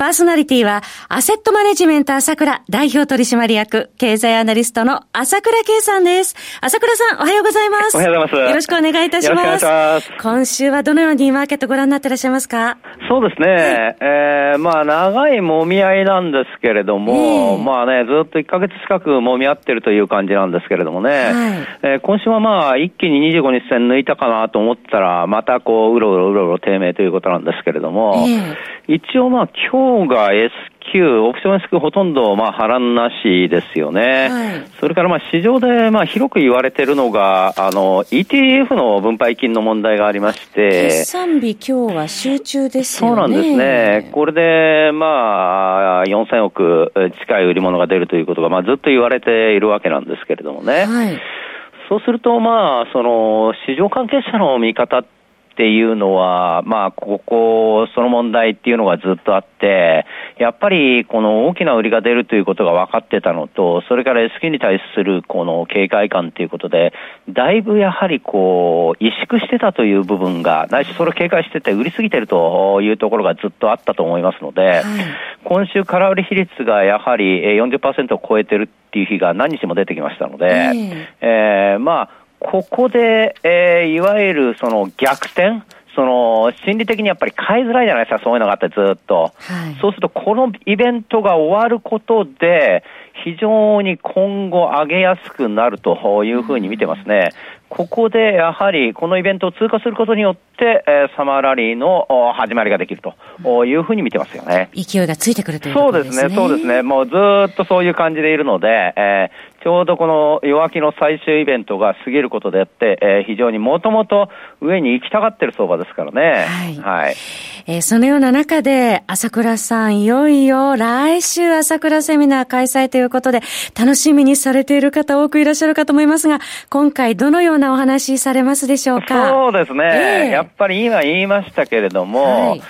パーソナリティは、アセットマネジメント朝倉代表取締役、経済アナリストの朝倉慶さんです。朝倉さん、おはようございます。おはようございます。よろしくお願いいたします。よろしくお願いします。今週はどのようにマーケットご覧になっていらっしゃいますか？そうですね。はい、えー、まあ、長い揉み合いなんですけれども、えー、まあね、ずっと1ヶ月近く揉み合ってるという感じなんですけれどもね、はい、えー、今週はまあ、一気に25日線抜いたかなと思ったら、またこう、うろうろうろうろ低迷ということなんですけれども、えー一応まあ今日が S q オプション S q ほとんどまあ波乱なしですよね。はい、それからまあ市場でまあ広く言われているのが、あの ETF の分配金の問題がありまして。決算日今日は集中ですよね。そうなんですね。これでまあ4000億近い売り物が出るということがまあずっと言われているわけなんですけれどもね。はいそうすると、まあ、その、市場関係者の見方っっていうのは、まあ、ここ、その問題っていうのがずっとあって、やっぱりこの大きな売りが出るということが分かってたのと、それから S q に対するこの警戒感ということで、だいぶやはりこう、萎縮してたという部分が、ないしそれを警戒してて売りすぎてるというところがずっとあったと思いますので、はい、今週空売り比率がやはり40%を超えてるっていう日が何日も出てきましたので、えー、えー、まあ、ここで、えー、いわゆるその逆転？その心理的にやっぱり買いづらいじゃないですか、そういうのがあってずっと、はい、そうすると、このイベントが終わることで、非常に今後上げやすくなるというふうに見てますね。ここでやはりこのイベントを通過することによって、えー、サマーラリーの始まりができるというふうに見てますよね。勢いがついてくるということですね。そうですね、そうですね。もうずっとそういう感じでいるので、えー、ちょうどこの弱気の最終イベントが過ぎることであって、えー、非常にもともと上に行きたがってる相場ですからね。はい。はい、えー、そのような中で、朝倉さん、いよいよ来週朝倉セミナー開催ということで、楽しみにされている方多くいらっしゃるかと思いますが、今回どのようなお話されますでしょうか？そうですね。えー、やっぱり今言いましたけれども、はい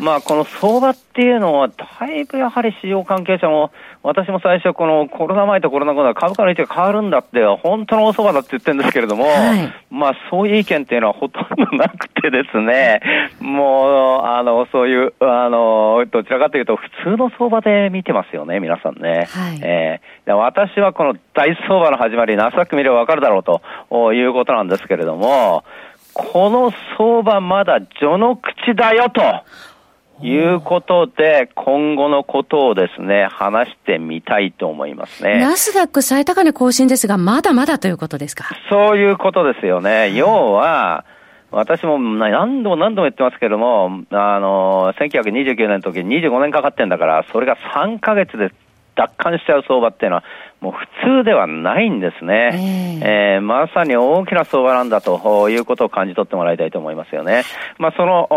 まあ、この相場っていうのは、だいぶやはり市場関係者も、私も最初、このコロナ前とコロナ後は株価の位置が変わるんだって、本当の大相場だって言ってるんですけれども、はい、まあ、そういう意見っていうのはほとんどなくてですね、もう、あの、そういう、あの、どちらかというと、普通の相場で見てますよね、皆さんね。はい、えー、私はこの大相場の始まり、なさく見ればわかるだろうということなんですけれども、この相場まだ序の口だよと。いうことで、今後のことをですね、話してみたいと思いますね。ナスダック最高値更新ですが、まだまだということですか？そういうことですよね。要は、私も何度も何度も言ってますけども、あの、1929年の時に25年かかってんだから、それが3ヶ月で奪還しちゃう相場っていうのは、もう普通ではないんですね。えー、えー、まさに大きな相場なんだということを感じ取ってもらいたいと思いますよね。まあ、その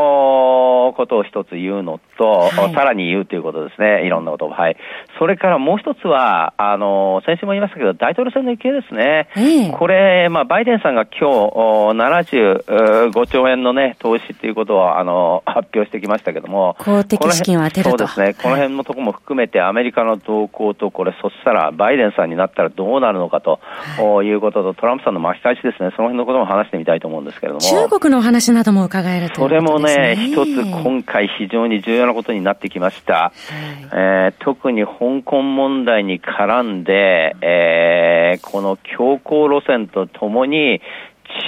ことを一つ言うのと、はい、さらに言うということですね。いろんなことを。はい。それからもう一つは、あの、先週も言いましたけど、大統領選の行方ですね。これ、まあ、バイデンさんが今日、75兆円のね、投資っていうことを、あの、発表してきましたけども。公的資金を当てると。そうですね。この辺のところも含めて、アメリカの動向と、これ、そしたら、バイデンさんになったらどうなるのかと、はい、いうことと、トランプさんの巻き返しですね、その辺のことも話してみたいと思うんですけれども。中国のお話なども伺えると、ね、それもね、一つ今回非常に重要なことになってきました。はい、えー、特に香港問題に絡んで、えー、この強硬路線とともに、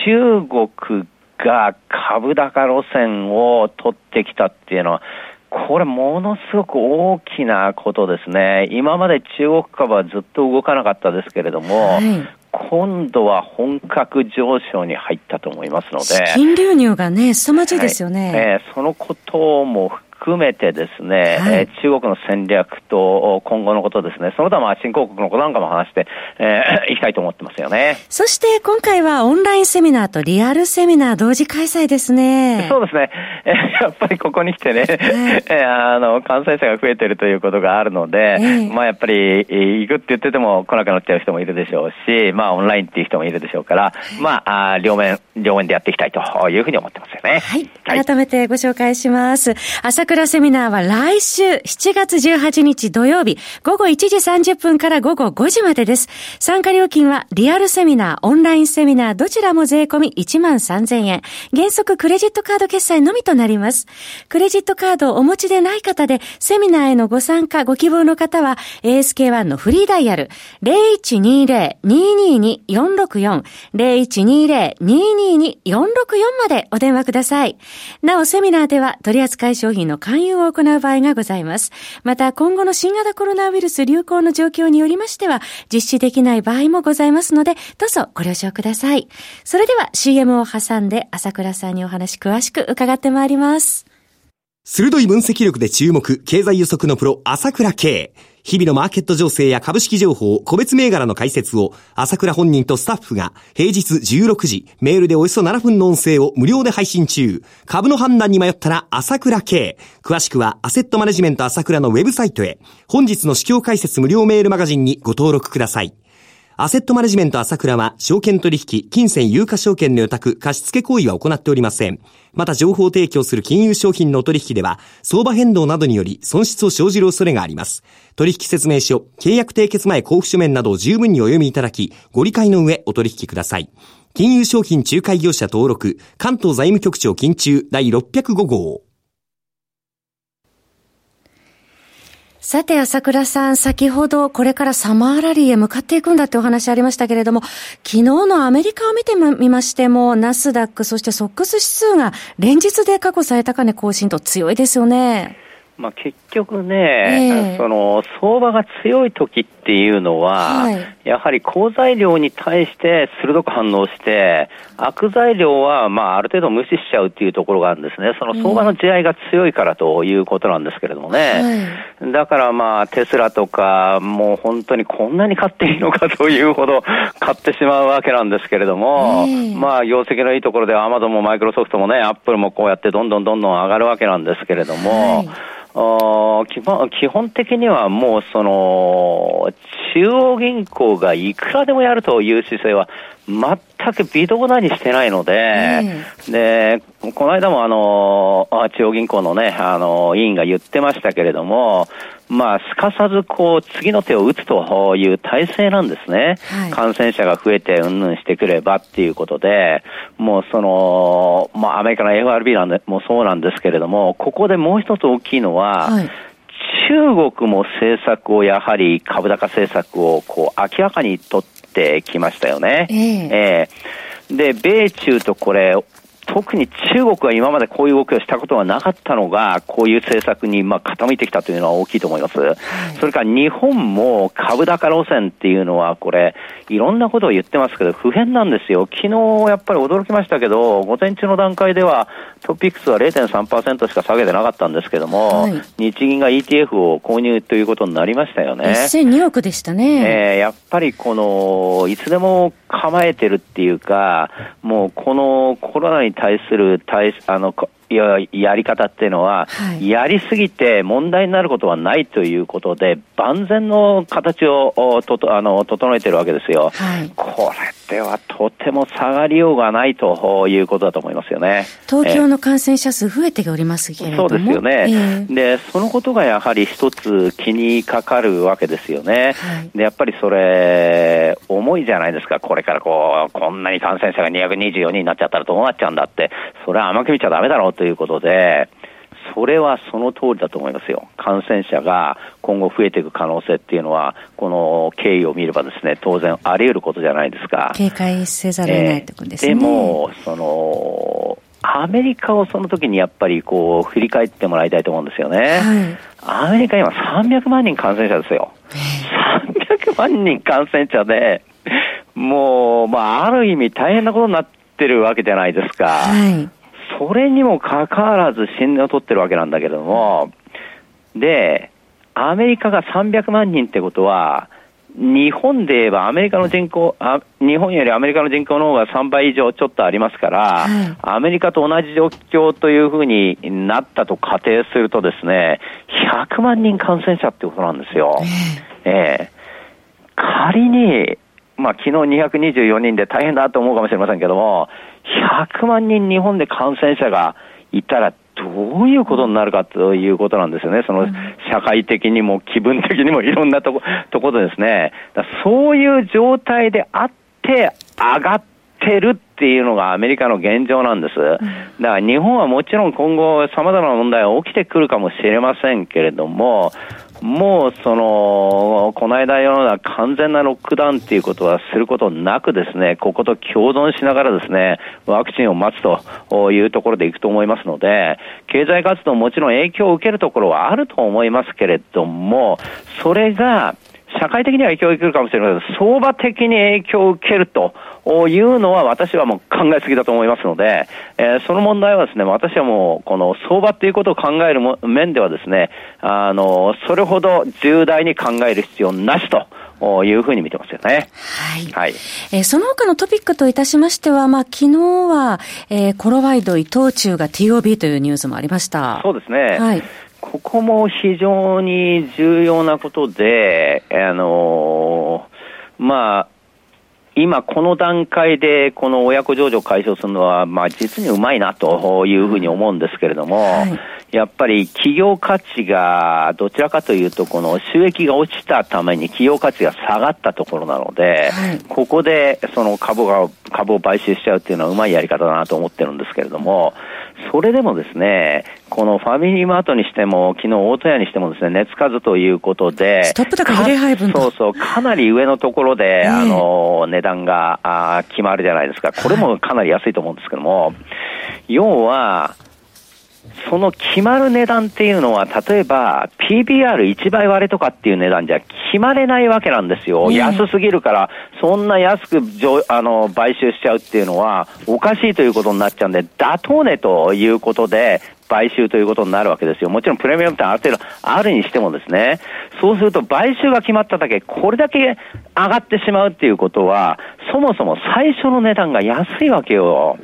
中国が株高路線を取ってきたっていうのは、これ、ものすごく大きなことですね。今まで中国株はずっと動かなかったですけれども、はい、今度は本格上昇に入ったと思いますので。資金流入がね、凄まじいですよね。はい、えー、そのことも含めてですね、はい、中国の戦略と今後のことですね、その他まあ新興国のことなんかも話して、えー、いきたいと思ってますよね。そして今回はオンラインセミナーとリアルセミナー同時開催ですね。そうですね。えやっぱりここに来てね、はい、えあの、感染者が増えてるということがあるので、まあやっぱり行くって言ってても来なくなっちゃう人もいるでしょうし、まあオンラインっていう人もいるでしょうから、まあ、あ両面、両面でやっていきたいというふうに思ってますよね。はい。改めてご紹介します。朝倉セミナーは来週7月18日土曜日午後1時30分から午後5時までです。参加料金はリアルセミナー、オンラインセミナーどちらも税込み1万3000円。原則クレジットカード決済のみとなります。クレジットカードをお持ちでない方で、セミナーへのご参加ご希望の方は ASK1 のフリーダイヤル0120-222-464 0120-222-464までお電話ください。なお、セミナーでは取扱い商品の勧誘を行う場合がございます。また、今後の新型コロナウイルス流行の状況によりましては、実施できない場合もございますので、どうぞご了承ください。それでは CM を挟んで、朝倉さんにお話詳しく伺ってまいります。鋭い分析力で注目、経済予測のプロ、朝倉慶。日々のマーケット情勢や株式情報、個別銘柄の解説を、朝倉本人とスタッフが、平日16時、メールでおよそ7分の音声を無料で配信中。株の判断に迷ったら、朝倉系。詳しくは、アセットマネジメント朝倉のウェブサイトへ。本日の市況解説無料メールマガジンにご登録ください。アセットマネジメント朝倉は、証券取引、金銭有価証券の予託、貸付行為は行っておりません。また情報提供する金融商品の取引では、相場変動などにより損失を生じる恐れがあります。取引説明書、契約締結前交付書面などを十分にお読みいただき、ご理解の上お取引ください。金融商品仲介業者登録、関東財務局長金中第605号。さて、朝倉さん、先ほどこれからサマーラリーへ向かっていくんだってお話ありましたけれども、昨日のアメリカを見てみましても、ナスダック、そしてソックス指数が連日で過去最高値更新と強いですよね。まあ、結局ね、えー、その相場が強い時っていうのは、はい、やはり好材料に対して鋭く反応して、悪材料はまあある程度無視しちゃうっていうところがあるんですね、その相場の地合いが強いからということなんですけれどもね、はい、だからまあテスラとか、もう本当にこんなに買っていいのかというほど 買ってしまうわけなんですけれども、えー、まあ業績のいいところでアマゾンもマイクロソフトもね、アップルもこうやってどんどんどんどん上がるわけなんですけれども、はい基本的にはもうその中央銀行がいくらでもやるという姿勢は全く微動だにしてないので、で、この間もあの、中央銀行のね、あの、委員が言ってましたけれども、まあ、すかさずこう、次の手を打つという体制なんですね。はい、感染者が増えてうんぬんしてくればっていうことで、もうその、まあ、アメリカの FRB なんでもそうなんですけれども、ここでもう一つ大きいのは、はい。中国も政策をやはり株高政策をこう明らかに取ってきましたよね。えー、えー、で、米中とこれ、特に中国が今までこういう動きをしたことがなかったのが、こういう政策にまあ傾いてきたというのは大きいと思います。はい、それから日本も株高路線っていうのは、これ、いろんなことを言ってますけど、不変なんですよ。昨日やっぱり驚きましたけど、午前中の段階では、トピックスは0.3%しか下げてなかったんですけども、はい、日銀が ETF を購入ということになりましたよね。1002億でしたね。えー、やっぱりこの、いつでも構えてるっていうか、もうこのコロナに対する対あのややり方っていうのは、はい、やりすぎて問題になることはないということで、万全の形をととあの整えてるわけですよ、はい、これではとても下がりようがないということだと思いますよね。東京の感染者数増えておりますけれども。そうですよね、えー、でそのことがやはり一つ気にかかるわけですよね、はい、でやっぱりそれ、重いじゃないですか、これからこうこんなに感染者が224人になっちゃったらどうなっちゃうんだって、それは甘く見ちゃだめだろうということで、それはその通りだと思いますよ。感染者が今後増えていく可能性っていうのは、この経緯を見ればですね、当然あり得ることじゃないですか。警戒せざるを得ないってことですね。でも、その、アメリカをその時にやっぱりこう振り返ってもらいたいと思うんですよね。はい、アメリカ今300万人感染者ですよ。300万人感染者で、もう、まあ、ある意味大変なことになってるわけじゃないですか。はいそれにもかかわらず新年を取ってるわけなんだけども、で、アメリカが300万人ってことは、日本で言えばアメリカの人口あ、日本よりアメリカの人口の方が3倍以上ちょっとありますから、はい、アメリカと同じ状況というふうになったと仮定するとですね、100万人感染者ってことなんですよ。えー、えー、仮に、まあ昨日224人で大変だと思うかもしれませんけども、100万人日本で感染者がいたらどういうことになるかということなんですよね。その社会的にも気分的にもいろんなとこ、ところでですね。そういう状態であって上がってるっていうのがアメリカの現状なんです。だから日本はもちろん今後様々な問題が起きてくるかもしれませんけれども、もうその、この間ような完全なロックダウンっていうことはすることなくですね、ここと共存しながらですね、ワクチンを待つというところでいくと思いますので、経済活動もちろん影響を受けるところはあると思いますけれども、それが、社会的には影響を受けるかもしれないけど、相場的に影響を受けるというのは私はもう考えすぎだと思いますので、えー、その問題はですね、私はもうこの相場っていうことを考える面ではですね、あの、それほど重大に考える必要なしと。いうふうに見てますよね。はい。はい。えー、その他のトピックといたしましては、まあ、昨日は、えー、コロワイド伊藤忠が TOB というニュースもありました。そうですね。はい。ここも非常に重要なことで、あのー、まあ、今この段階でこの親子上場解消するのは、まあ実にうまいなというふうに思うんですけれども、はい、やっぱり企業価値がどちらかというとこの収益が落ちたために企業価値が下がったところなので、はい、ここでその株が、株を買収しちゃうっていうのはうまいやり方だなと思ってるんですけれども、それでもですね、このファミリーマートにしても、昨日大戸屋にしてもですね、熱数ということで、ストップ高比例配分そうそう、かなり上のところで、えー、あの、値段があ決まるじゃないですか。これもかなり安いと思うんですけども、要は、その決まる値段っていうのは、例えば PBR1 倍割れとかっていう値段じゃ決まれないわけなんですよ。安すぎるから、そんな安くあの買収しちゃうっていうのはおかしいということになっちゃうんで、妥当ねということで、買収ということになるわけですよ。もちろんプレミアムってある程度あるにしてもですね、そうすると買収が決まっただけ、これだけ上がってしまうっていうことは、そもそも最初の値段が安いわけよ。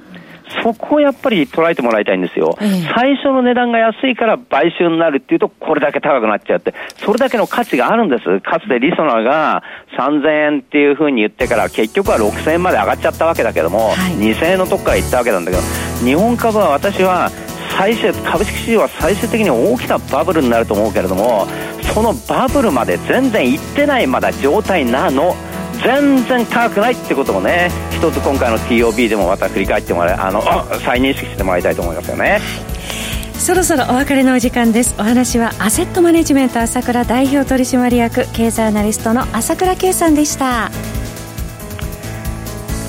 そこをやっぱり捉えてもらいたいんですよ。えー、最初の値段が安いから買収になるっていうと、これだけ高くなっちゃって、それだけの価値があるんです。かつてリソナーが3000円っていうふうに言ってから、結局は6000円まで上がっちゃったわけだけども、はい、2000円のとこから行ったわけなんだけど、日本株は私は、最終株式市場は最終的に大きなバブルになると思うけれどもそのバブルまで全然行ってないまだ状態なの全然高くないってこともね一つ今回の TOB でもまた振り返ってもらいあの 再認識してもらいたいと思いますよね。そろそろお別れのお時間です。お話はアセットマネジメント朝倉代表取締役経済アナリストの朝倉圭さんでした。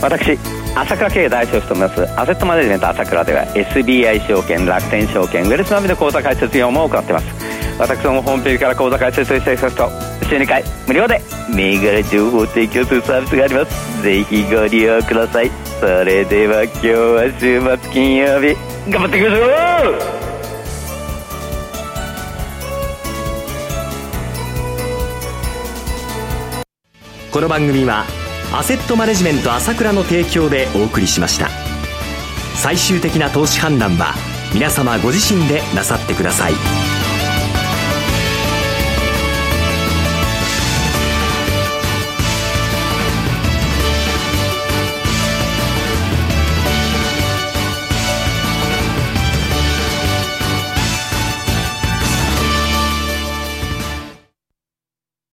私朝倉慶代表を務めますアセットマネジメント朝倉では SBI 証券楽天証券ウェルスナビの口座開設業務を行っています私どもホームページから口座開設していただくと週2回無料で銘柄情報を提供するサービスがあります。ぜひご利用ください。それでは今日は週末金曜日。頑張っていきましょうこの番組はアセットマネジメント朝倉の提供でお送りしました。最終的な投資判断は皆様ご自身でなさってください。